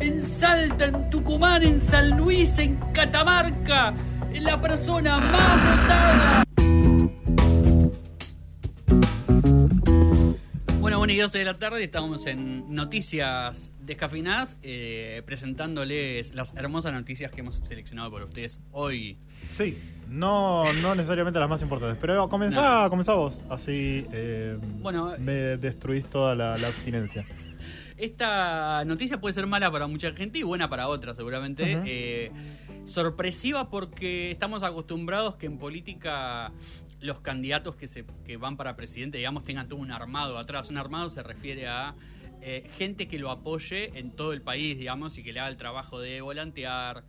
en Salta, en Tucumán, en San Luis, en Catamarca, la persona más votada. Bueno, bueno, y 12 de la tarde estamos en Noticias Descafinadas, eh, presentándoles las hermosas noticias que hemos seleccionado por ustedes hoy. Sí, no, no necesariamente las más importantes, pero comenzá, no. comenzá vos, así eh, bueno, me destruís toda la, la, abstinencia. Esta noticia puede ser mala para mucha gente y buena para otra, seguramente. Uh -huh. eh, sorpresiva porque estamos acostumbrados que en política los candidatos que, se, que van para presidente, digamos, tengan todo un armado atrás. Un armado se refiere a eh, gente que lo apoye en todo el país, digamos, y que le haga el trabajo de volantear.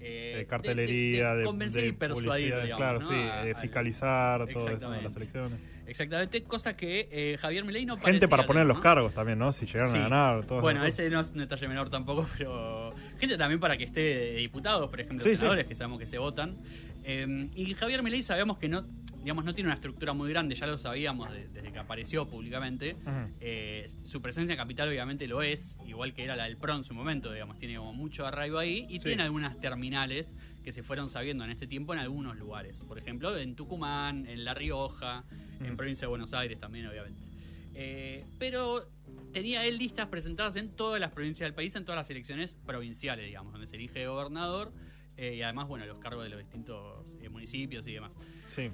Eh, de cartelería, de, de, de convencer de y persuadir, digamos, claro, ¿no? sí, a, de fiscalizar todas las elecciones. Exactamente, cosa que eh, Javier Milei no Gente para poner los cargos también, ¿no? Si llegaron sí. a ganar. Todo bueno, ese no es un detalle menor tampoco, pero gente también para que esté diputados, por ejemplo, sí, senadores, sí. que sabemos que se votan. Eh, y Javier Milei sabemos que no digamos, no tiene una estructura muy grande, ya lo sabíamos de, desde que apareció públicamente. Uh -huh. eh, su presencia en Capital obviamente lo es, igual que era la del PRO en su momento, digamos, tiene como mucho arraigo ahí y sí. tiene algunas terminales que se fueron sabiendo en este tiempo en algunos lugares. Por ejemplo, en Tucumán, en La Rioja, uh -huh. en provincia de Buenos Aires también, obviamente. Eh, pero tenía él listas presentadas en todas las provincias del país, en todas las elecciones provinciales, digamos, donde se elige gobernador eh, y además, bueno, los cargos de los distintos eh, municipios y demás. Sí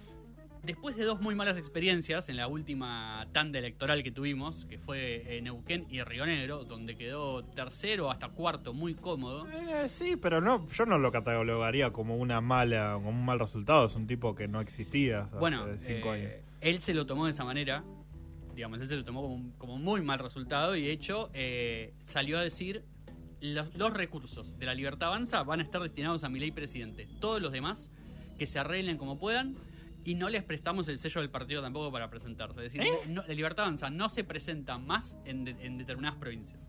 después de dos muy malas experiencias en la última tanda electoral que tuvimos, que fue en Neuquén y Río Negro, donde quedó tercero hasta cuarto muy cómodo. Eh, sí, pero no, yo no lo catalogaría como una mala, como un mal resultado. Es un tipo que no existía hace bueno, cinco eh, años. Él se lo tomó de esa manera. Digamos, él se lo tomó como, como muy mal resultado y de hecho eh, salió a decir los, los, recursos de la libertad avanza van a estar destinados a mi ley presidente. Todos los demás que se arreglen como puedan y no les prestamos el sello del partido tampoco para presentarse. Es decir, ¿Eh? no, la Libertad Avanza no se presenta más en, de, en determinadas provincias.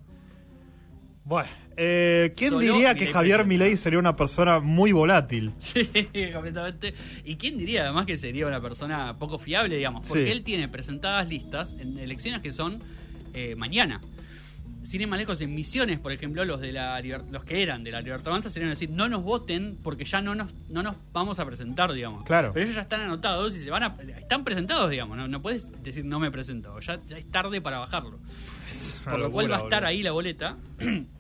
Bueno, eh, ¿quién Solo diría que Javier Milei sería una persona muy volátil? Sí, completamente. ¿Y quién diría además que sería una persona poco fiable, digamos? Porque sí. él tiene presentadas listas en elecciones que son eh, mañana. Sin ir más lejos, en misiones, por ejemplo, los de la los que eran de la Libertad Avanza serían decir, no nos voten porque ya no nos, no nos vamos a presentar, digamos. Claro. Pero ellos ya están anotados y se van a. están presentados, digamos. No, no puedes decir no me presento. Ya, ya es tarde para bajarlo. Por lo cual va a estar ahí la boleta.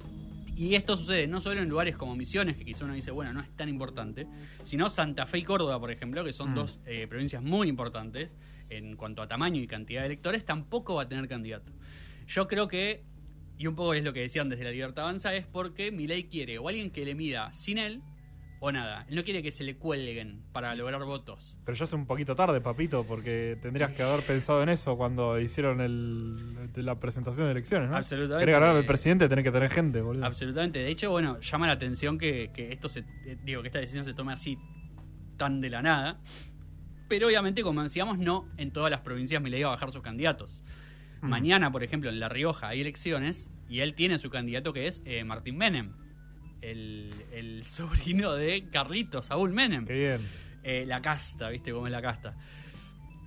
Y esto sucede no solo en lugares como Misiones, que quizá uno dice, bueno, no es tan importante, sino Santa Fe y Córdoba, por ejemplo, que son mm. dos eh, provincias muy importantes en cuanto a tamaño y cantidad de electores, tampoco va a tener candidato. Yo creo que, y un poco es lo que decían desde la Libertad Avanza, es porque Milei quiere o alguien que le mida sin él o nada. Él no quiere que se le cuelguen para lograr votos. Pero ya es un poquito tarde, papito, porque tendrías que haber pensado en eso cuando hicieron el, la presentación de elecciones, ¿no? Absolutamente. Querés ganar al presidente, tenés que tener gente, boludo. Absolutamente. De hecho, bueno, llama la atención que, que esto se, digo, que esta decisión se tome así tan de la nada. Pero obviamente, como decíamos, no en todas las provincias me le iba a bajar sus candidatos. Mm. Mañana, por ejemplo, en La Rioja hay elecciones y él tiene su candidato que es eh, Martín Menem el, el, sobrino de Carlitos, Saúl Menem. Qué bien. Eh, la casta, ¿viste cómo es la casta?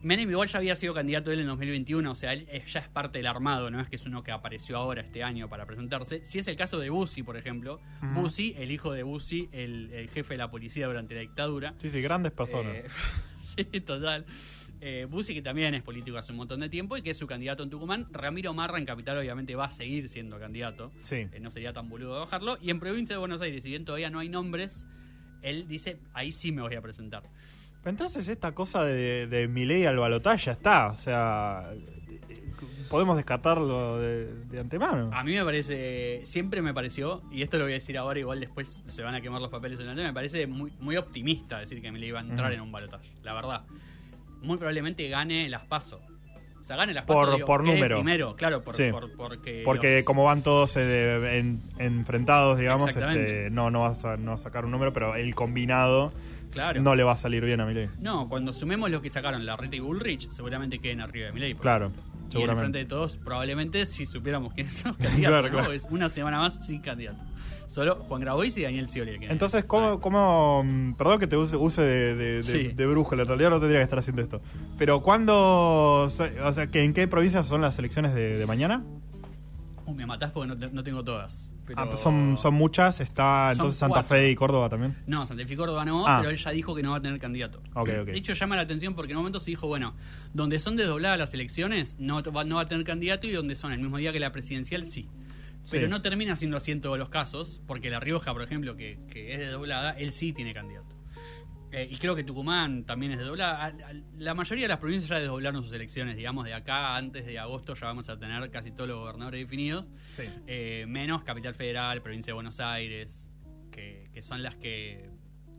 Menem igual ya había sido candidato él en 2021, o sea, él ya es parte del armado, no es que es uno que apareció ahora este año para presentarse. Si es el caso de Bussi, por ejemplo, uh -huh. Bussi, el hijo de Bussi, el, el, jefe de la policía durante la dictadura. Sí, sí, grandes personas. Eh, sí, total. Eh, Bussi, que también es político hace un montón de tiempo y que es su candidato en Tucumán. Ramiro Marra en Capital obviamente va a seguir siendo candidato. Sí. Eh, no sería tan boludo de bajarlo. Y en provincia de Buenos Aires, si bien todavía no hay nombres, él dice, ahí sí me voy a presentar. Entonces esta cosa de, de Milei al balotaje ya está. O sea, podemos descartarlo de, de, antemano. A mí me parece, siempre me pareció, y esto lo voy a decir ahora, igual después se van a quemar los papeles en me parece muy, muy optimista decir que Milei iba a entrar en un balotaje, la verdad muy probablemente gane las PASO. Sagan el Por- espacio por número. primero, claro, por, Sí. por- porque Porque los- como van todos eh, en- enfrentados, digamos, este, no, no, vas a, no vas a sacar un número, pero el combinado Claro. no le va a salir bien a Milei. No, cuando sumemos lo que sacaron la Reta y Bullrich, seguramente queden arriba de Milei. Claro, Y en el frente de todos, probablemente si supiéramos quiénes son los candidatos, Claro, ¿no? claro. es una semana más sin candidato. Solo Juan Grabois y Daniel Scioli. Entonces, ¿cómo, Ah, cómo mm, perdón que te use, use de, de, de- Sí. de brújula, en realidad no tendría que estar haciendo esto. Pero ¿cuándo, o sea, que ¿en qué provincias son las elecciones de mañana? Uh, me matás porque no, no tengo todas. Pero... Ah, pues son, son muchas, está entonces Santa. Fe y Córdoba también. No, Santa Fe y Córdoba no, Ah. pero él ya dijo que no va a tener candidato. De hecho, llama la atención porque en un momento se dijo, bueno, donde son desdobladas las elecciones, no va, no va a tener candidato y donde son el mismo día que la presidencial, sí. Pero Sí. no termina siendo así en todos los casos, porque La Rioja, por ejemplo, que, que es desdoblada, él sí tiene candidato. Eh, y creo que Tucumán también es desdoblada. A- a- La mayoría de las provincias ya desdoblaron sus elecciones, digamos, de acá antes de agosto ya vamos a tener casi todos los gobernadores definidos. Sí. Eh, menos Capital Federal, Provincia de Buenos Aires, que, que son las que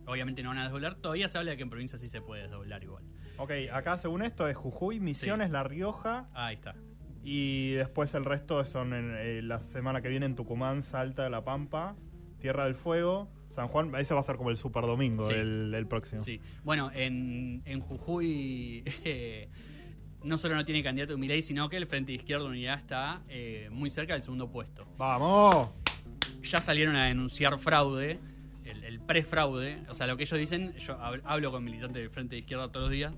obviamente no van a desdoblar. Todavía se habla de que en provincia sí se puede desdoblar igual. Ok, acá según esto es Jujuy, Misiones, La Rioja Ahí está. y después el resto son en, eh, la semana que viene en Tucumán, Salta, La Pampa, Tierra del Fuego, San Juan. Ese va a ser como el super domingo, Sí. el, el próximo. Sí. Bueno, en, en Jujuy eh, no solo no tiene candidato Milei, sino que el Frente de Izquierda Unidad está eh, muy cerca del segundo puesto. ¡Vamos! Ya salieron a denunciar fraude, el, el pre-fraude. O sea, lo que ellos dicen, yo hab- hablo con militantes del Frente de Izquierda todos los días,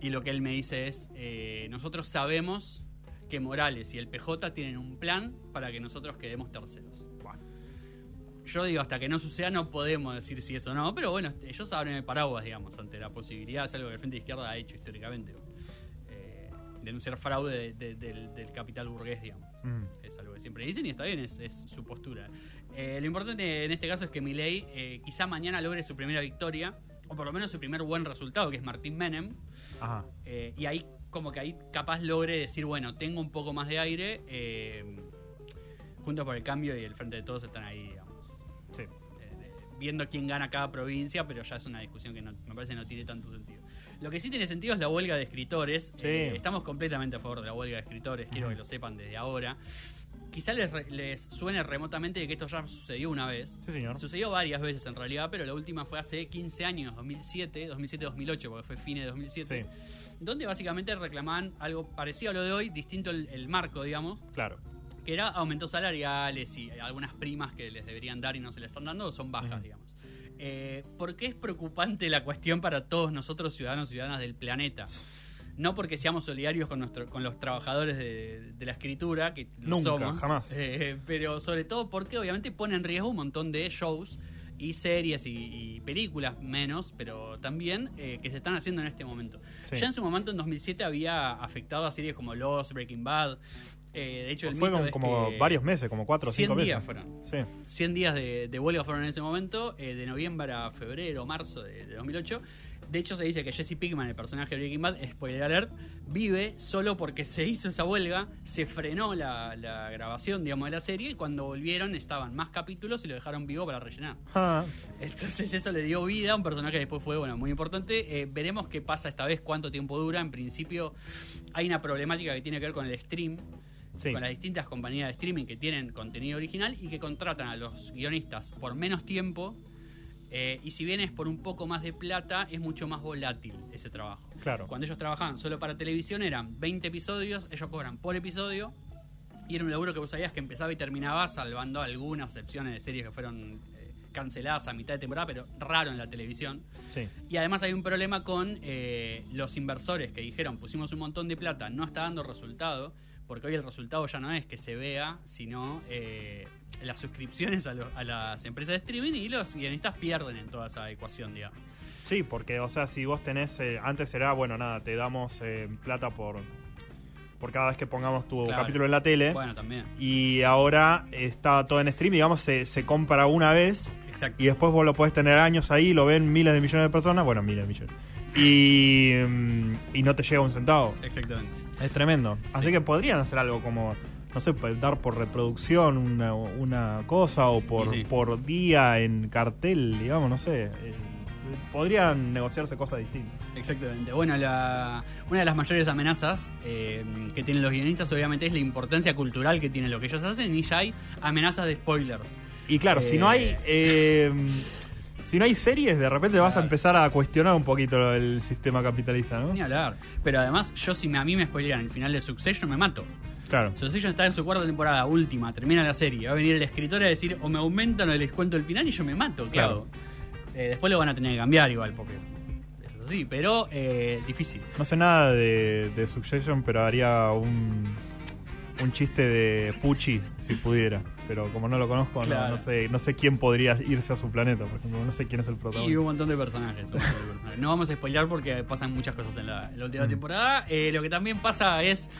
y lo que él me dice es, eh, nosotros sabemos que Morales y el PJ tienen un plan para que nosotros quedemos terceros. Yo digo, hasta que no suceda no podemos decir si eso o no, pero bueno, ellos abren el paraguas, digamos, ante la posibilidad, es algo que el Frente de Izquierda ha hecho históricamente. eh, denunciar fraude de- de- del, del capital burgués, digamos. Mm. Es algo que siempre dicen y está bien, es, es su postura. Eh, lo importante en este caso es que Milei eh, quizá mañana logre su primera victoria, o por lo menos su primer buen resultado, que es Martín Menem, Ajá. eh, y ahí como que ahí capaz logre decir, bueno, tengo un poco más de aire, eh, Juntos por el Cambio y el Frente de Todos están ahí, Sí. eh, eh, viendo quién gana cada provincia, pero ya es una discusión que no- me parece no tiene tanto sentido. Lo que sí tiene sentido es la huelga de escritores. Sí. Eh, estamos completamente a favor de la huelga de escritores, quiero que lo sepan desde ahora. Quizá les, les suene remotamente de que esto ya sucedió una vez. Sí, señor. Sucedió varias veces en realidad, pero la última fue hace 15 años, 2007, 2007-2008, porque fue fines de 2007, Sí, donde básicamente reclamaban algo parecido a lo de hoy, distinto el, el marco, digamos, claro. Que era aumentos salariales y algunas primas que les deberían dar y no se les están dando son bajas, digamos. Eh, ¿Por qué es preocupante la cuestión para todos nosotros, ciudadanos y ciudadanas del planeta? No porque seamos solidarios con, nuestro, con los trabajadores de, de la escritura, que Nunca, somos, jamás. eh, pero sobre todo porque obviamente pone en riesgo un montón de shows y series y, y películas menos, pero también eh, que se están haciendo en este momento. Sí. Ya en su momento, en 2007, había afectado a series como Lost, Breaking Bad. Eh, de hecho, el Fueron mito es como que varios meses, como cuatro o 100 cinco meses. días fueron. Sí. 100 días de, de huelga fueron en ese momento, eh, de noviembre a febrero, marzo de, de 2008. De hecho, se dice que Jesse Pinkman, el personaje de Breaking Bad, spoiler alert, vive solo porque se hizo esa huelga, se frenó la, la grabación, digamos, de la serie y cuando volvieron estaban más capítulos y lo dejaron vivo para rellenar. Ah, Entonces eso le dio vida a un personaje que después fue, bueno, muy importante. Eh, veremos qué pasa esta vez, cuánto tiempo dura. En principio hay una problemática que tiene que ver con el stream, sí. con las distintas compañías de streaming que tienen contenido original y que contratan a los guionistas por menos tiempo. eh, y si bien es por un poco más de plata, es mucho más volátil ese trabajo. Claro. Cuando ellos trabajaban solo para televisión eran 20 episodios, ellos cobran por episodio. Y era un laburo que vos sabías que empezaba y terminaba, salvando algunas excepciones de series que fueron eh, canceladas a mitad de temporada, pero raro en la televisión. Sí. Y además hay un problema con eh, los inversores que dijeron, pusimos un montón de plata, no está dando resultado, porque hoy el resultado ya no es que se vea, sino eh, las suscripciones a, lo- a las empresas de streaming y los guionistas pierden en toda esa ecuación, digamos. Sí, porque, o sea, si vos tenés. eh, antes era, bueno, nada, te damos eh, plata por. Por cada vez que pongamos tu Claro. capítulo en la tele. Bueno, también. Y ahora está todo en stream, digamos, se, se compra una vez Exacto. y después vos lo podés tener años ahí, lo ven miles de millones de personas, bueno, miles de millones. Y, mm, y no te llega un centavo. Exactamente. Es tremendo. Así Sí. que podrían hacer algo como, no sé, pues, dar por reproducción una, una cosa o por, sí. por día en cartel, digamos, no sé. Eh, podrían negociarse cosas distintas. Exactamente. Bueno, la, una de las mayores amenazas eh, que tienen los guionistas obviamente es la importancia cultural que tiene lo que ellos hacen y ya hay amenazas de spoilers. Y claro, si no hay... eh, si no hay series, de repente vas a empezar a cuestionar un poquito el sistema capitalista, ¿no? Ni hablar. Pero además, yo si me- a mí me spoilean el final de Succession, me mato. Claro. Succession está en su cuarta temporada, última, termina la serie. Va a venir el escritor a decir o me aumentan o les cuento el final y yo me mato, ¿qué Claro. Eh, después lo van a tener que cambiar igual, porque eso sí, pero eh, difícil. No sé nada de, de Succession, pero haría un, un chiste de Pucci si pudiera. Pero como no lo conozco, no- Claro. no, sé, no sé quién podría irse a su planeta, por ejemplo. No sé quién es el Y un protagonista. montón de personajes. un montón de personajes. No vamos a spoilear porque pasan muchas cosas en la, en la última Mm. temporada. Eh, lo que también pasa es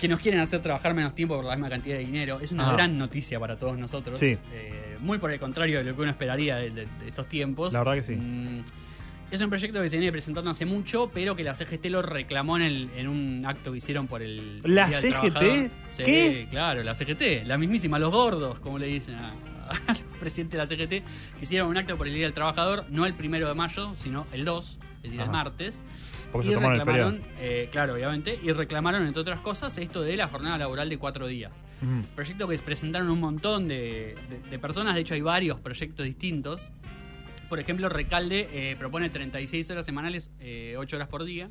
que nos quieren hacer trabajar menos tiempo por la misma cantidad de dinero. Es una Ah. gran noticia para todos nosotros. Sí. Eh, muy por el contrario de lo que uno esperaría de, de- de estos tiempos. La verdad que sí. Mm, es un proyecto que se viene presentando hace mucho, pero que la CGT lo reclamó en, el- en un acto que hicieron por el. ¿La Día del CGT? Trabajador. Sí, ¿Qué? claro, la CGT, la mismísima, los gordos, como le dicen a, al presidente de la CGT, que hicieron un acto por el Día del Trabajador, no el primero de mayo, sino el 2, es decir, el Ajá. martes. Porque y se tomaron el feriado. reclamaron, eh, claro, obviamente, y reclamaron, entre otras cosas, esto de la jornada laboral de cuatro días. Proyecto que presentaron un montón de, de- de personas, de hecho hay varios proyectos distintos. Por ejemplo, Recalde eh, propone 36 horas semanales, 8 horas por día.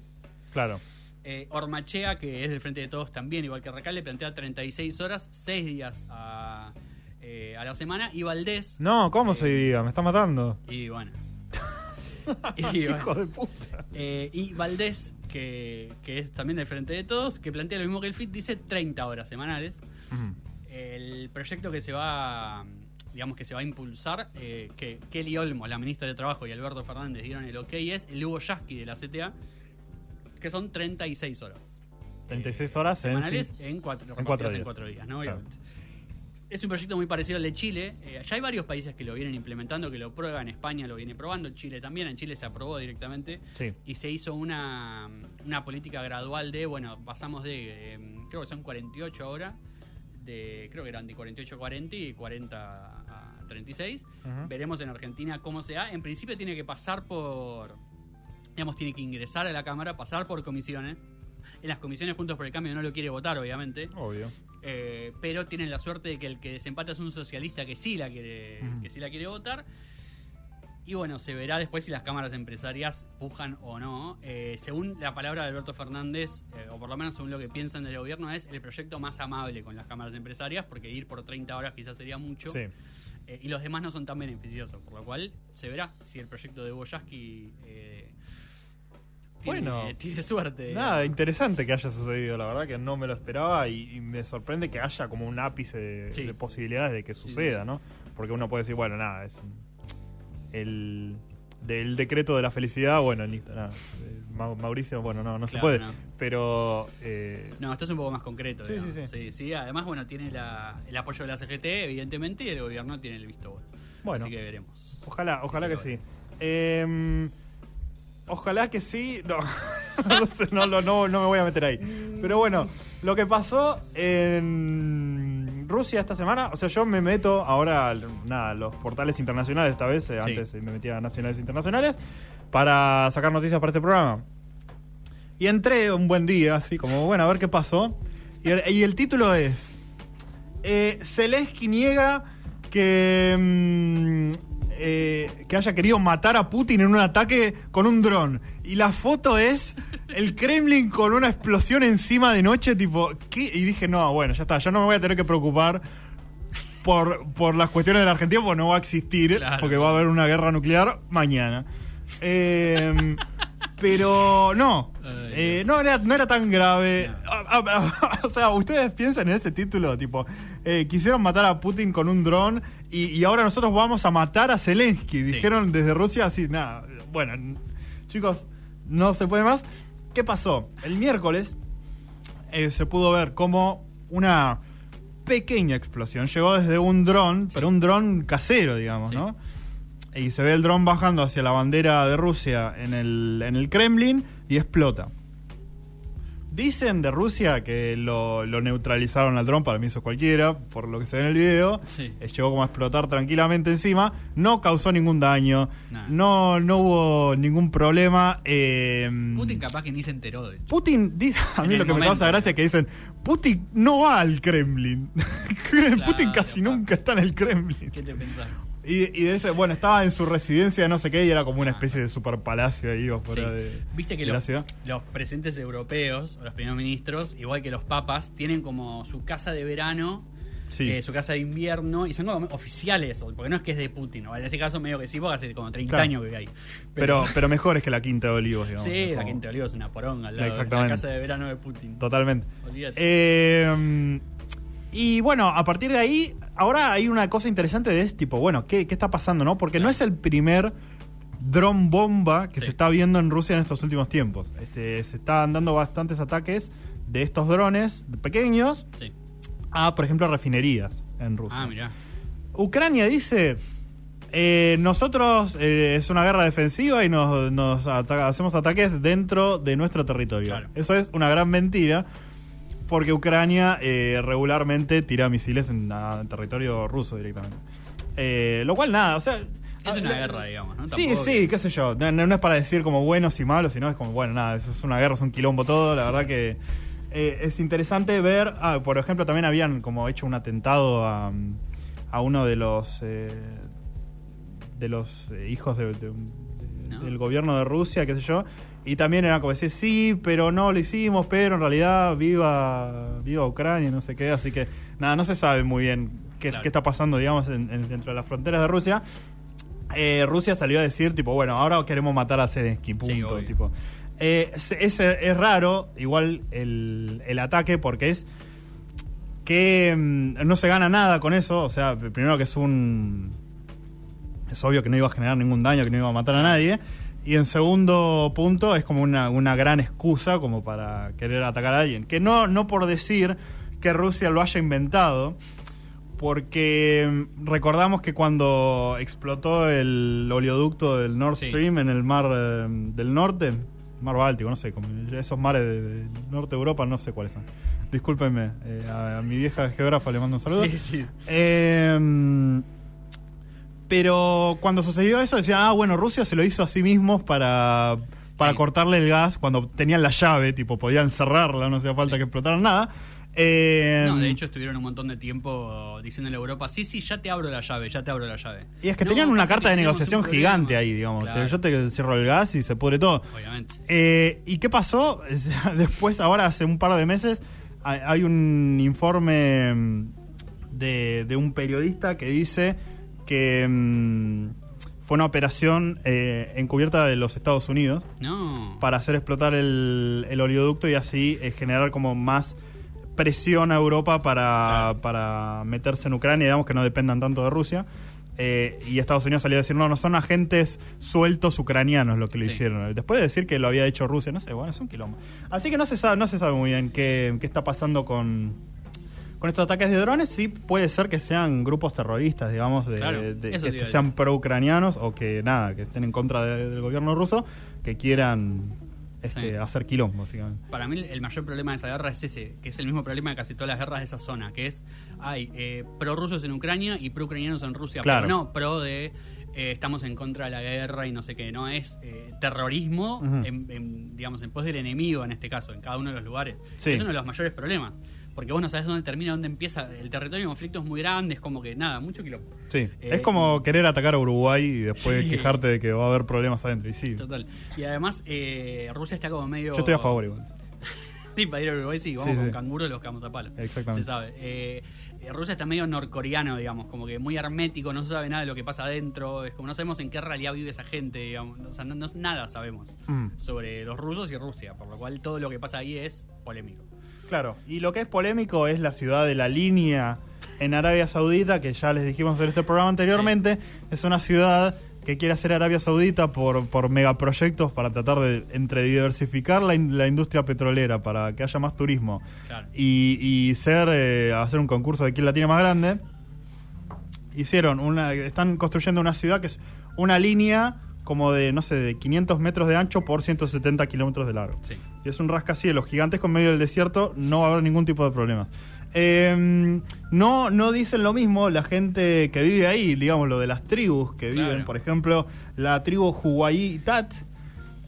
Claro. Eh, Ormachea, que es del Frente de Todos también, igual que Recalde, plantea 36 horas, 6 días a, eh, a la semana. Y Valdés, No, ¿cómo se diga? Me está matando. y bueno. y, bueno, Hijo de puta. eh, y Valdés, que, que es también del Frente de Todos, que plantea lo mismo que el FIT, dice 30 horas semanales. El proyecto que se va, digamos que se va a impulsar, eh, que Kelly Olmos, la ministra de Trabajo, y Alberto Fernández dieron el ok, es el Hugo Yasky de la CTA, que son 36 horas. 36 horas en sí. en cuatro, En cuatro en días. cuatro días, ¿no? Claro. Es un proyecto muy parecido al de Chile. Eh, ya hay varios países que lo vienen implementando, que lo prueban. España lo viene probando, Chile también. En Chile se aprobó directamente. Sí. Y se hizo una, una política gradual de, bueno, pasamos de, eh, creo que son 48 ahora, de, creo que eran de 48 a 40 y 40 a 36. Ujú. Veremos en Argentina cómo se da. En principio tiene que pasar por, digamos, tiene que ingresar a la Cámara, pasar por comisiones. En las comisiones Juntos por el Cambio no lo quiere votar, obviamente. Obvio. Eh, pero tienen la suerte de que el que desempata es un socialista que sí la quiere, que sí la quiere votar. Y bueno, se verá después si las cámaras empresarias pujan o no. Eh, según la palabra de Alberto Fernández, eh, o por lo menos según lo que piensan del gobierno, es el proyecto más amable con las cámaras empresarias, porque ir por 30 horas quizás sería mucho. Sí. Eh, y los demás no son tan beneficiosos, por lo cual se verá si el proyecto de Boyaski eh, tiene, Bueno. tiene suerte. Nada, interesante que haya sucedido, la verdad que no me lo esperaba y, y me sorprende que haya como un ápice de, Sí. de posibilidades de que suceda, sí. ¿no? Porque uno puede decir, bueno, nada, es un- el del decreto de la felicidad, bueno, listo, nada. Eh, Ma- Mauricio, bueno, no, no se puede, no. pero eh, No, esto es un poco más concreto. Sí, sí, sí. sí. Además, bueno, tiene la- el apoyo de la CGT, evidentemente, y el gobierno tiene el visto bueno. Bueno. Así que veremos. ojalá, ojalá que sí. Eh, ojalá que sí, no, no, no, no, no me voy a meter ahí. Pero bueno, lo que pasó en Rusia esta semana, o sea, yo me meto ahora a nada, los portales internacionales esta vez, eh, Sí. antes me metía a nacionales e internacionales, para sacar noticias para este programa. Y entré un buen día, así como, bueno, a ver qué pasó. Y el, y el título es, eh, Zelensky niega que, mm, eh, que haya querido matar a Putin en un ataque con un dron. Y la foto es el Kremlin con una explosión encima de noche, tipo, ¿qué? Y dije, no, bueno, ya está, ya no me voy a tener que preocupar por, por las cuestiones de la Argentina, porque no va a existir, Claro. porque va a haber una guerra nuclear mañana. Eh, pero no, eh, no, era, no era tan grave. Ah, ah, ah, o sea, ustedes piensan en ese título, tipo, eh, quisieron matar a Putin con un dron y, y ahora nosotros vamos a matar a Zelensky. Sí. Dijeron desde Rusia así, nada. Bueno, chicos, no se puede más. ¿Qué pasó? El miércoles eh, se pudo ver como una pequeña explosión llegó desde un dron, pero un dron casero, digamos, Sí. ¿no? Y se ve el dron bajando hacia la bandera de Rusia en el, en el Kremlin y explota. Dicen de Rusia que lo, lo neutralizaron al dron, para mí eso es cualquiera, por lo que se ve en el video. Sí. Eh, Llegó como a explotar tranquilamente encima, no causó ningún daño, Nah. no, no hubo ningún problema. eh, Putin capaz que ni se enteró de hecho. Putin, a mí lo que me momento. causa gracia es que dicen, Putin no va al Kremlin. Putin casi nunca está en el Kremlin. ¿Qué te pensás? Y, y de ese, bueno, estaba en su residencia, no sé qué, y era como una especie de super palacio ahí afuera Sí. de, Viste que de la los, ciudad. los presidentes europeos, o los primeros ministros, igual que los papas, tienen como su casa de verano, Sí. eh, su casa de invierno, y son como oficiales, porque no es que es de Putin, en este caso medio que sí, porque hace como 30 Claro. años que hay. Pero, pero mejor es que la Quinta de Olivos, digamos. sí, la Quinta de Olivos es una poronga al lado la casa de verano de Putin. Totalmente. Olvídate. Eh, y bueno, a partir de ahí, ahora hay una cosa interesante de este tipo, bueno, ¿qué, qué está pasando, no? Porque no es el primer dron bomba que Sí. se está viendo en Rusia en estos últimos tiempos. Este, se están dando bastantes ataques de estos drones pequeños Sí. a, por ejemplo, refinerías en Rusia. Ah, mirá. Ucrania dice, eh, nosotros eh, es una guerra defensiva y nos, hacemos ataques dentro de nuestro territorio. Claro. Eso es una gran mentira, porque Ucrania eh, regularmente tira misiles en territorio ruso directamente. Eh, lo cual nada, o sea... Es una ah, guerra, digamos, ¿no? Sí, Tampoco sí, que- qué sé yo. No, no es para decir como buenos y malos, sino es como, bueno, nada, eso es una guerra, es un quilombo todo. La verdad que eh, es interesante ver. Ah, por ejemplo, también habían como hecho un atentado a, a uno de los. de los hijos de- de un- de- No. del gobierno de Rusia, qué sé yo. Y también era como decir, sí, pero no lo hicimos, pero en realidad viva, viva Ucrania, no sé qué. Así que, nada, no se sabe muy bien qué, Claro. qué está pasando, digamos, en- en- dentro de las fronteras de Rusia. Eh, Rusia salió a decir, tipo, bueno, ahora queremos matar a Zelensky, punto. Sí, tipo. Eh, es, es- es raro, igual, el, el ataque, porque es que mm, no se gana nada con eso. O sea, primero que es un. Es obvio que no iba a generar ningún daño, que no iba a matar a nadie. Y en segundo punto, es como una, una gran excusa como para querer atacar a alguien. Que no, no por decir que Rusia lo haya inventado, porque recordamos que cuando explotó el oleoducto del Nord Sí. Stream en el mar eh, del norte, mar Báltico, no sé, como esos mares de- del norte de Europa, no sé cuáles son. Discúlpenme, eh, a, a mi vieja geógrafa le mando un saludo. Sí, sí. Eh, pero cuando sucedió eso decía, ah, bueno, Rusia se lo hizo a sí mismos para, para Sí. cortarle el gas cuando tenían la llave, tipo, podían cerrarla, no hacía falta Sí. que explotaran nada. Eh, No, de hecho estuvieron un montón de tiempo diciéndole a Europa, sí, sí, ya te abro la llave, ya te abro la llave. y es que No, tenían una carta de negociación un gigante ahí, digamos. Claro, Yo te cierro el gas y se pudre todo. Obviamente. Eh, ¿Y qué pasó? Después, ahora hace un par de meses, hay un informe mm, de, de un periodista que dice que mm, fue una operación eh, encubierta de los Estados Unidos No. para hacer explotar el, el oleoducto y así eh, generar como más presión a Europa para, Claro. para meterse en Ucrania, digamos que no dependan tanto de Rusia. Eh, y Estados Unidos salió a decir, no, no son agentes sueltos ucranianos lo que lo Sí. hicieron. Después de decir que lo había hecho Rusia, no sé, bueno, es un quilombo. Así que no se sabe, no se sabe muy bien qué, qué está pasando con, con estos ataques de drones. Sí puede ser que sean grupos terroristas, digamos, de, Claro, de- eso que sean pro-ucranianos o que nada, que estén en contra de- del gobierno ruso, que quieran este, Sí. hacer quilombo, básicamente. Para mí el mayor problema de esa guerra es ese, que es el mismo problema de casi todas las guerras de esa zona, que es hay eh, pro-rusos en Ucrania y pro-ucranianos en Rusia, Claro. pero no pro de eh, estamos en contra de la guerra y no sé qué, no es eh, terrorismo en, digamos en pos del enemigo en este caso, en cada uno de los lugares. Sí. Es uno de los mayores problemas, porque vos no sabes dónde termina, dónde empieza, el territorio de conflicto es muy grande, es como que nada, mucho quilombo. Sí, Eh, es como querer atacar a Uruguay y después Sí. quejarte de que va a haber problemas adentro. Y sí, Total. Y además eh, Rusia está como medio... yo estoy a favor igual. Sí, para ir a Uruguay sí, vamos Sí, con sí. canguros los cagamos a palo. Exactamente. Se sabe. Eh, eh, Rusia está medio norcoreano, digamos, como que muy hermético, no se sabe nada de lo que pasa adentro, es como no sabemos en qué realidad vive esa gente, digamos, o sea, no, no- nada sabemos Mm. sobre los rusos y Rusia, por lo cual todo lo que pasa ahí es polémico. Claro, y lo que es polémico es la ciudad de la línea en Arabia Saudita, que ya les dijimos en este programa anteriormente, es una ciudad que quiere hacer Arabia Saudita por, por megaproyectos para tratar de entre diversificar la, in- la industria petrolera, para que haya más turismo Claro. y, y ser eh, hacer un concurso de quién la tiene más grande. Hicieron una, están construyendo una ciudad que es una línea como de, no sé, de 500 metros de ancho por 170 kilómetros de largo. Sí. Y es un rascacielos gigantesco en medio del desierto, no va a haber ningún tipo de problema. Eh, no, no dicen lo mismo la gente que vive ahí, digamos, lo de las tribus que viven, por ejemplo, la tribu Huayitat,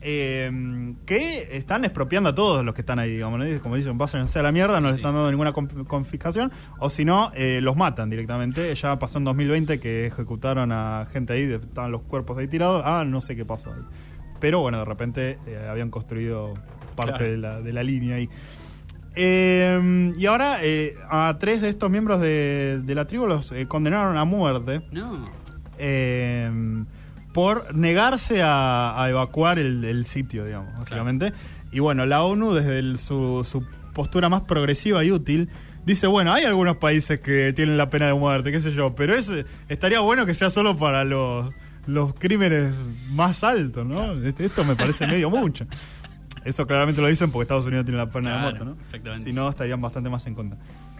eh, que están expropiando a todos los que están ahí, digamos, ¿no? como dicen, váyanse a la mierda, no les Sí. están dando ninguna conf- confiscación, o si no, eh, los matan directamente. Ya pasó en 2020 que ejecutaron a gente ahí, estaban los cuerpos ahí tirados, ah, no sé qué pasó ahí. Pero bueno, de repente eh, habían construido parte Claro. de, la, de la línea ahí. Eh, y ahora eh, a tres de estos miembros de, de la tribu los eh, condenaron a muerte No. eh, por negarse a, a evacuar el, el sitio, digamos, básicamente. Y bueno, la ONU, desde el- su, su postura más progresiva y útil, dice, bueno, hay algunos países que tienen la pena de muerte, qué sé yo, pero es, estaría bueno que sea solo para los, los crímenes más altos, ¿no? Este- Esto me parece medio mucho. Eso claramente lo dicen porque Estados Unidos tiene la pena de muerte, ¿no? exactamente. Si no, estarían bastante más en contra.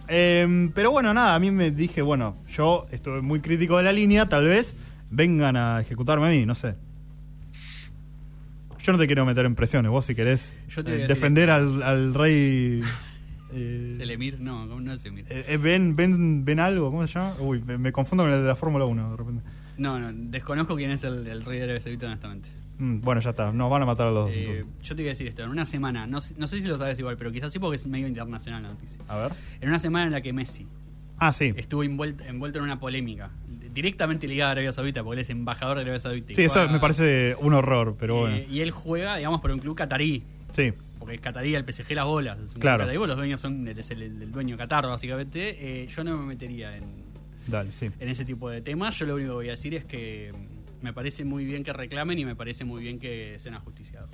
Eh, pero bueno, nada, a mí me dije, bueno, yo estuve muy crítico de la línea, tal vez vengan a ejecutarme a mí, no sé. Yo no te quiero meter en presiones, vos si querés Yo te eh, defender al, al rey... eh, El Emir, no, no es Emir. eh, eh, ven, ven, ven algo, ¿cómo se llama? Uy, me, me confundo con el de la Fórmula 1 de repente. No, no, desconozco quién es el, el rey de Arabia Saudita, honestamente. Mm, bueno, ya está, nos van a matar a los dos. Eh, entonces. yo te voy a decir esto, en una semana, no, sé- no sé si lo sabes igual, pero quizás sí porque es medio internacional la noticia. A ver. En una semana en la que Messi Ah, sí. estuvo envuelto, envuelto en una polémica, directamente ligada a Arabia Saudita, porque él es embajador de Arabia Saudita. Sí, eso me parece un horror, pero eh, bueno. Y él juega, digamos, por un club catarí. Sí. Porque es catarí, el PSG las bolas. Es un Claro. catarí, los dueños son, es el, el dueño Qatar, básicamente. Eh, yo no me metería en, Dale, sí. en ese tipo de temas. Yo lo único que voy a decir es que me parece muy bien que reclamen y me parece muy bien que sean ajusticiados.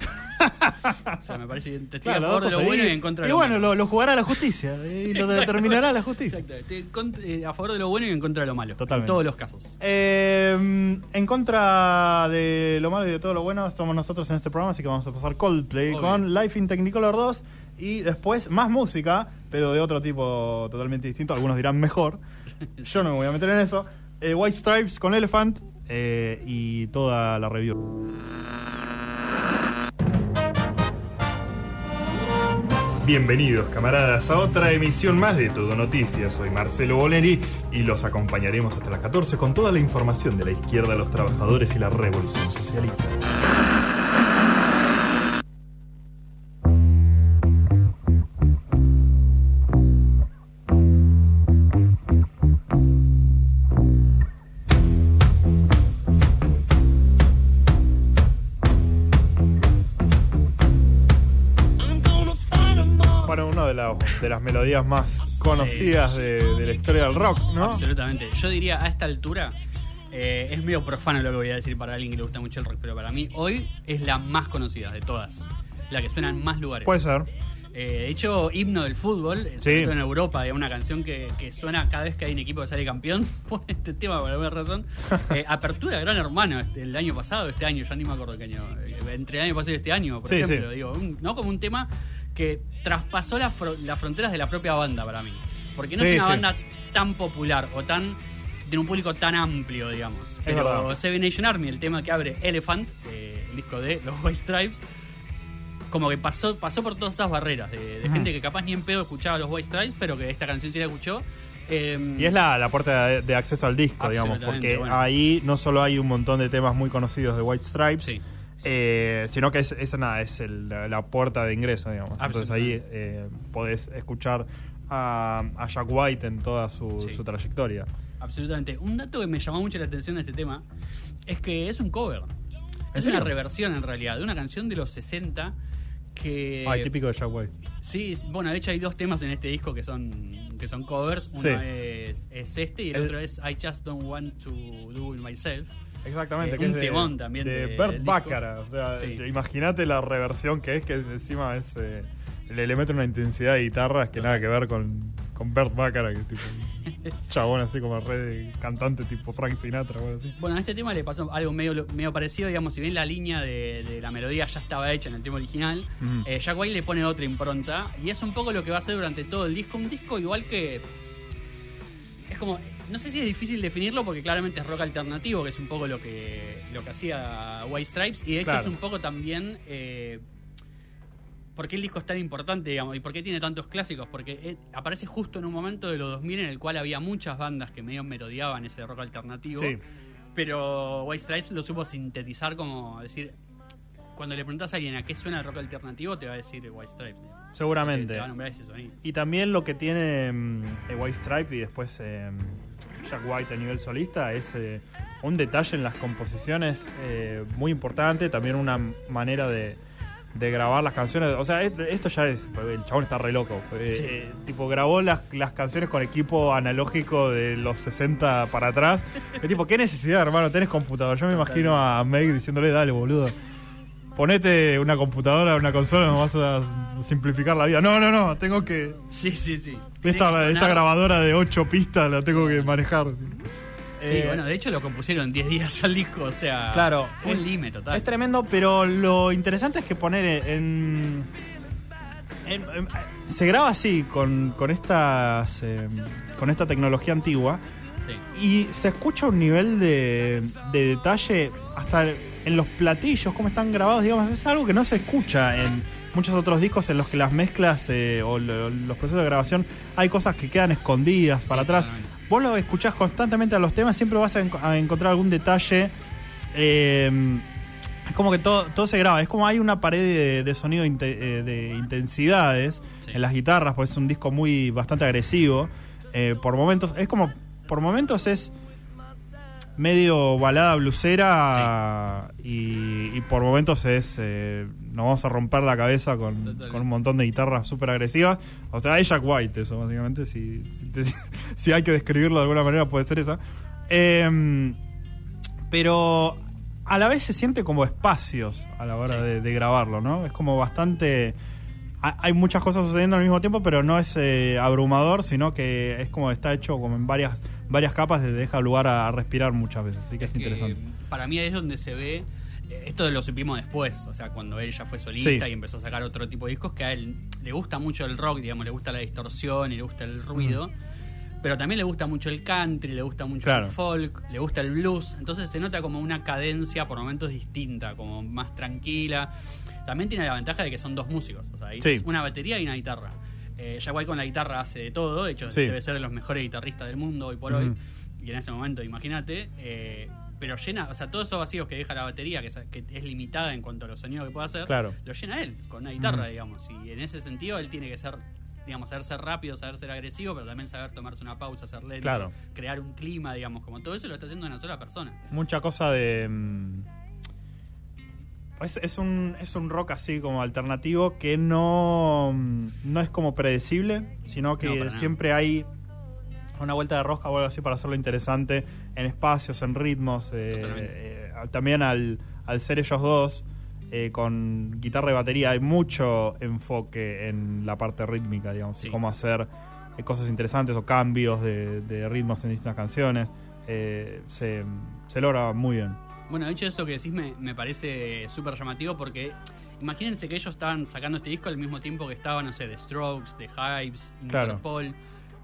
o sea, me parece te estoy Claro, a favor de lo bueno y, y en contra de y lo bueno, malo. lo, lo jugará la justicia y lo determinará la justicia. Exacto, eh, a favor de lo bueno y en contra de lo malo. Totalmente. En todos los casos. Eh, en contra de lo malo y de todo lo bueno, somos nosotros en este programa, así que vamos a pasar Coldplay Obvio. con Life in Technicolor 2 y después más música, pero de otro tipo totalmente distinto. Algunos dirán mejor. Yo no me voy a meter en eso. Eh, White Stripes con Elephant eh, y toda la review. Bienvenidos camaradas a otra emisión más de Todo Noticias. Soy Marcelo Boleri y los acompañaremos hasta las 14 con toda la información de la izquierda, los trabajadores y la revolución socialista. De, la- de las melodías más conocidas de, de la historia del rock, ¿no? Absolutamente. Yo diría a esta altura, eh, es medio profano lo que voy a decir para alguien que le gusta mucho el rock, pero para mí hoy es la más conocida de todas. La que suena en más lugares. Puede ser. Eh, de hecho, himno del fútbol, eh, sobre Sí. todo en Europa, es una canción que, que suena cada vez que hay un equipo que sale campeón. Pone este tema por alguna razón. Eh, apertura Gran Hermano este, el año pasado, este año, ya ni me acuerdo qué año. eh, Entre el año pasado y este año, por Sí, ejemplo. sí. Digo, un- no como un tema que traspasó la fro- las fronteras de la propia banda para mí. Porque no Sí, es una sí. banda tan popular o tan tiene un público tan amplio, digamos. Pero. Seven Nation Army, el tema que abre Elephant, eh, el disco de los White Stripes, como que pasó, pasó por todas esas barreras de, gente que capaz ni en pedo escuchaba los White Stripes, pero que esta canción sí la escuchó. Eh, Y es la, la puerta de, de acceso al disco, digamos, porque bueno. ahí no solo hay un montón de temas muy conocidos de White Stripes, Sí. Eh, sino que es, es, nada, es el- la, la puerta de ingreso, digamos. Entonces ahí eh, podés escuchar a, a Jack White en toda su, Sí. su trayectoria. Absolutamente. Un dato que me llamó mucho la atención de este tema es que es un cover. Es serio? una reversión en realidad de una canción de los 60 que... Ay, típico de Jack White. Sí, bueno, de hecho hay dos temas en este disco que son que son covers. Uno Sí. es, es este y el, El- otro es I Just Don't Want to Do It Myself. Exactamente, Eh, que un es de, también de de- Bert. Baccarat. O sea, Sí. te- imagínate la reversión que es, que encima es. eh, le, le mete una intensidad de guitarras que nada que ver con, con Bert Baccarat, que es tipo un chabón así como re de cantante tipo Frank Sinatra o algo así. Bueno, a este tema le pasó algo medio, medio parecido, digamos, si bien la línea de, de la melodía ya estaba hecha en el tema original, Ujú. eh, Jack White le pone otra impronta y es un poco lo que va a hacer durante todo el disco, un disco igual que... Es como, no sé si es difícil definirlo porque claramente es rock alternativo, que es un poco lo que, lo que hacía White Stripes, y de hecho Claro. es un poco también... eh, por qué el disco es tan importante, digamos, y por qué tiene tantos clásicos, porque eh, aparece justo en un momento de los 2000 en el cual había muchas bandas que medio merodeaban ese rock alternativo, Sí. pero White Stripes lo supo sintetizar como decir, cuando le preguntas a alguien a qué suena el rock alternativo, te va a decir White Stripes. digamos. Seguramente. Te va a nombrar ese sonido. Y también lo que tiene mm, eh, White Stripe y después eh, Jack White a nivel solista es eh, un detalle en las composiciones eh, muy importante, también una manera de, de grabar las canciones. O sea, esto ya es. El chabón está re loco. Eh, Tipo, grabó las, las canciones con equipo analógico de los 60 para atrás. Es tipo, ¿qué necesidad, hermano? Tenés computador. Yo me imagino a Meg diciéndole, dale, boludo. Ponete una computadora, una consola, nos vas a simplificar la vida. No, no, no, tengo que. Sí, sí, sí. Esta, grabadora de 8 pistas la tengo que manejar. Sí, Eh, bueno, de hecho lo compusieron en 10 días al disco, o sea, Claro. fue un Es- límite total. Es tremendo, pero lo interesante es que poner en. en- en- se graba así, con, con estas. eh, con esta tecnología antigua. Sí. Y se escucha un nivel de, de detalle hasta en los platillos, cómo están grabados, digamos, es algo que no se escucha en muchos otros discos en los que las mezclas eh, o lo- los procesos de grabación hay cosas que quedan escondidas para atrás. Vos lo escuchás constantemente a los temas, siempre vas a, en- a encontrar algún detalle. eh, es como que todo, todo se graba, es como hay una pared de, de sonido eh, de intensidades Sí. en las guitarras, pues es un disco muy bastante agresivo. eh, por momentos, es como, por momentos es medio balada blusera y, y por momentos es eh, nos vamos a romper la cabeza con, con un montón de guitarras súper agresivas. O sea, es Jack White eso, básicamente, si, si, te- si hay que describirlo de alguna manera puede ser esa. Em, pero a la vez se siente como espacios a la hora Sí. de, de grabarlo, ¿no? Es como bastante... ha- Hay muchas cosas sucediendo al mismo tiempo, pero no es eh, abrumador, sino que es como está hecho como en varias varias capas, te deja lugar a, a respirar muchas veces, así que es, que interesante. para mí es donde se ve. Esto lo supimos después, o sea, cuando él ya fue solista Sí. y empezó a sacar otro tipo de discos, que a él le gusta mucho el rock, digamos, le gusta la distorsión y le gusta el ruido, pero también le gusta mucho el country, le gusta mucho Claro. el folk, le gusta el blues, entonces se nota como una cadencia por momentos distinta, como más tranquila. También tiene la ventaja de que son dos músicos, o sea, hay Sí. una batería y una guitarra. Eh, Jack White con la guitarra hace de todo, de hecho Sí. debe ser de los mejores guitarristas del mundo hoy por hoy y en ese momento, imagínate, eh, pero llena, o sea, todos esos vacíos que deja la batería, que es, que es limitada en cuanto a los sonidos que puede hacer, Claro. lo llena él, con una guitarra, digamos. Y en ese sentido, él tiene que ser, digamos, saber ser rápido, saber ser agresivo, pero también saber tomarse una pausa, ser lento, Claro. crear un clima, digamos, como todo eso lo está haciendo una sola persona. Mucha cosa de... Es, es un, es un rock así como alternativo que no, mm, no es como predecible, sino No, que nada. siempre hay una vuelta de rosca o algo así para hacerlo interesante en espacios, en ritmos. eh, eh, también al, al ser ellos dos, eh, con guitarra y batería, hay mucho enfoque en la parte rítmica, digamos, Sí. cómo hacer cosas interesantes o cambios de, de ritmos en distintas canciones. Eh, se, se logra muy bien. Bueno, de hecho, eso que decís me, me parece súper llamativo porque imagínense que ellos estaban sacando este disco al mismo tiempo que estaban, no sé, The Strokes, The Hives, Claro. Interpol,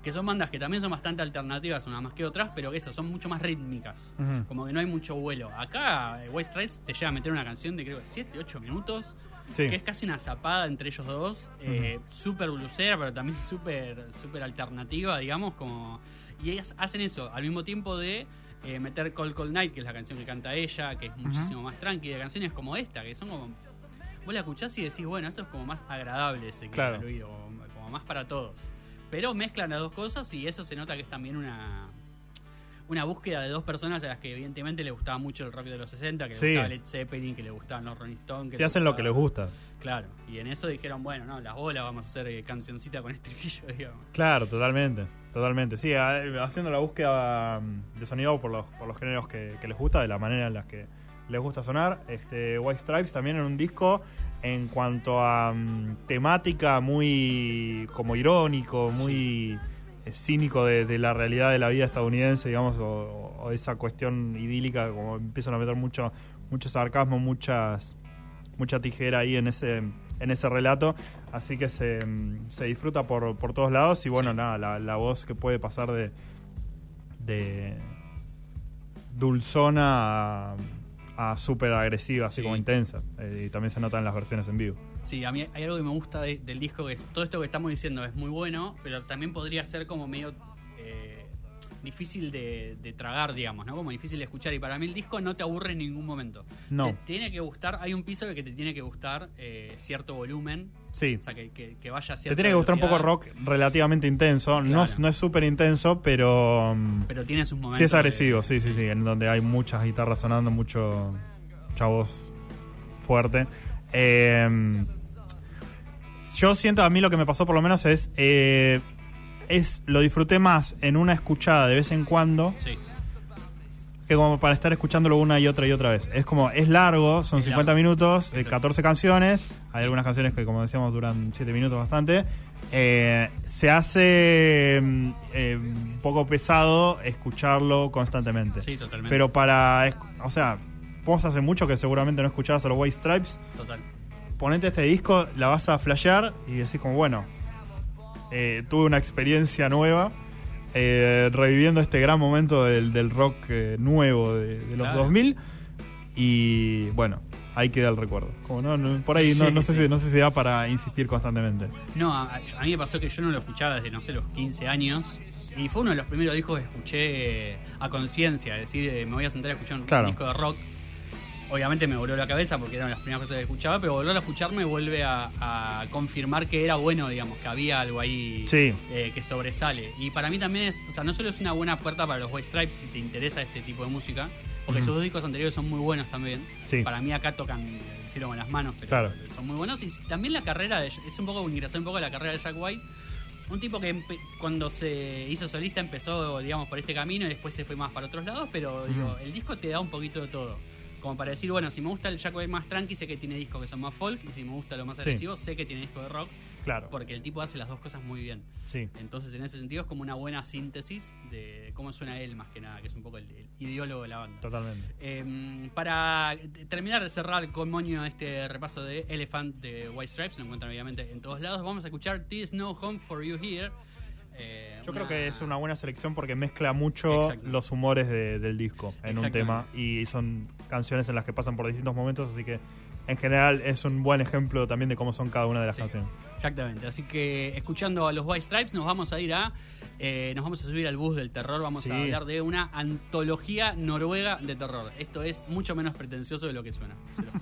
que son bandas que también son bastante alternativas unas más que otras, pero que eso, son mucho más rítmicas. Como que no hay mucho vuelo. Acá, eh, White Stripes te llega a meter una canción de creo que 7, 8 minutos, Sí. que es casi una zapada entre ellos dos, eh, súper blusera, pero también súper súper alternativa, digamos, como... Y ellas hacen eso al mismo tiempo de eh, meter Call Call Night, que es la canción que canta ella, que es muchísimo más tranquila, canciones como esta, que son como... Vos la escuchás y decís, bueno, esto es como más agradable ese Claro. al oído, como, como más para todos. Pero mezclan las dos cosas y eso se nota que es también una una búsqueda de dos personas a las que evidentemente le gustaba mucho el rock de los 60, que le Sí. gustaba Led Zeppelin, que le gustaban los Rolling Stones. que le hacen lo que les gusta. Claro, y en eso dijeron, bueno, no, las bolas vamos a hacer eh, cancioncita con estribillo, digamos. Claro, totalmente. Totalmente. Sí, haciendo la búsqueda mm, de sonido por los, por los géneros que, que les gusta, de la manera en la que les gusta sonar. Este, White Stripes también en un disco en cuanto a mm, temática muy como irónico, muy eh, cínico de, de la realidad de la vida estadounidense, digamos, o, o esa cuestión idílica, como empiezan a meter mucho, mucho sarcasmo, muchas mucha tijera ahí en ese en ese relato así que se, mm, se disfruta por, por todos lados y bueno nada la, la voz que puede pasar de de dulzona a, a súper agresiva así Sí. como intensa Eh, y también se nota en las versiones en vivo Sí, a mí hay algo que me gusta de- del disco que es todo esto que estamos diciendo es muy bueno, pero también podría ser como medio difícil de, de tragar, digamos, ¿no? Como difícil de escuchar. Y para mí el disco no te aburre en ningún momento. No. Te tiene que gustar, hay un piso que te tiene que gustar eh, cierto volumen. Sí. O sea, que, que- que vaya a Te tiene que gustar un poco rock relativamente intenso. No, Claro. no es súper intenso, pero. mm, Pero tiene sus momentos. Sí es de- agresivo, sí, sí, sí. En donde hay muchas guitarras sonando, mucho chavos fuerte. Eh, yo siento, a mí lo que me pasó por lo menos es. eh, es lo disfruté más en una escuchada de vez en cuando Sí, que como para estar escuchándolo una y otra y otra vez. Es como, es largo, son Es 50 largo. minutos, eh, Exacto. 14 canciones. Hay algunas canciones que, como decíamos, duran 7 minutos bastante. Eh, se hace mm, eh, un poco pesado escucharlo constantemente. sí, totalmente. Pero para, o sea, vos hace mucho que seguramente no escuchabas a los White Stripes. Total. Ponete este disco, la vas a flashear y decís como, bueno, eh, tuve una experiencia nueva. eh, reviviendo este gran momento del, del rock eh, nuevo de, de los Claro. 2000 y bueno ahí queda el recuerdo como no, no- por ahí no, Sí, no sé sí. si no sé si da para insistir constantemente No, a, a mí me pasó que yo no lo escuchaba desde, no sé, los 15 años. Y fue uno de los primeros discos que escuché eh, a conciencia. Es decir, eh, me voy a sentar a escuchar un Claro. disco de rock. Obviamente me voló la cabeza porque eran las primeras cosas que escuchaba, pero volver a escucharme vuelve a, a confirmar que era bueno, digamos, que había algo ahí Sí. eh, que sobresale. Y para mí también es, o sea, no solo es una buena puerta para los White Stripes si te interesa este tipo de música, porque sus dos discos anteriores son muy buenos también. Sí. Para mí acá tocan el cielo con las manos, pero Claro. son muy buenos. Y también la carrera de, es un poco ingresó un poco a la carrera de Jack White. Un tipo que cuando se hizo solista empezó, digamos, por este camino y después se fue más para otros lados, pero digo, el disco te da un poquito de todo. Como para decir, bueno, si me gusta el White más tranqui, sé que tiene discos que son más folk, y si me gusta lo más Sí. agresivo, sé que tiene disco de rock, claro porque el tipo hace las dos cosas muy bien. sí Entonces, en ese sentido, es como una buena síntesis de cómo suena él, más que nada, que es un poco el, el ideólogo de la banda. totalmente Eh, para terminar de cerrar con moño este repaso de Elephant de White Stripes, lo encuentran obviamente en todos lados, vamos a escuchar There's No Home for You Here. Eh, yo una- creo que es una buena selección porque mezcla mucho los humores de- del disco en un tema y son canciones en las que pasan por distintos momentos así que en general es un buen ejemplo también de cómo son cada una de las Sí. canciones Exactamente, así que escuchando a los White Stripes nos vamos a ir a, eh, nos vamos a subir al bus del terror, vamos Sí. a hablar de una antología noruega de terror. Esto es mucho menos pretencioso de lo que suena. se los.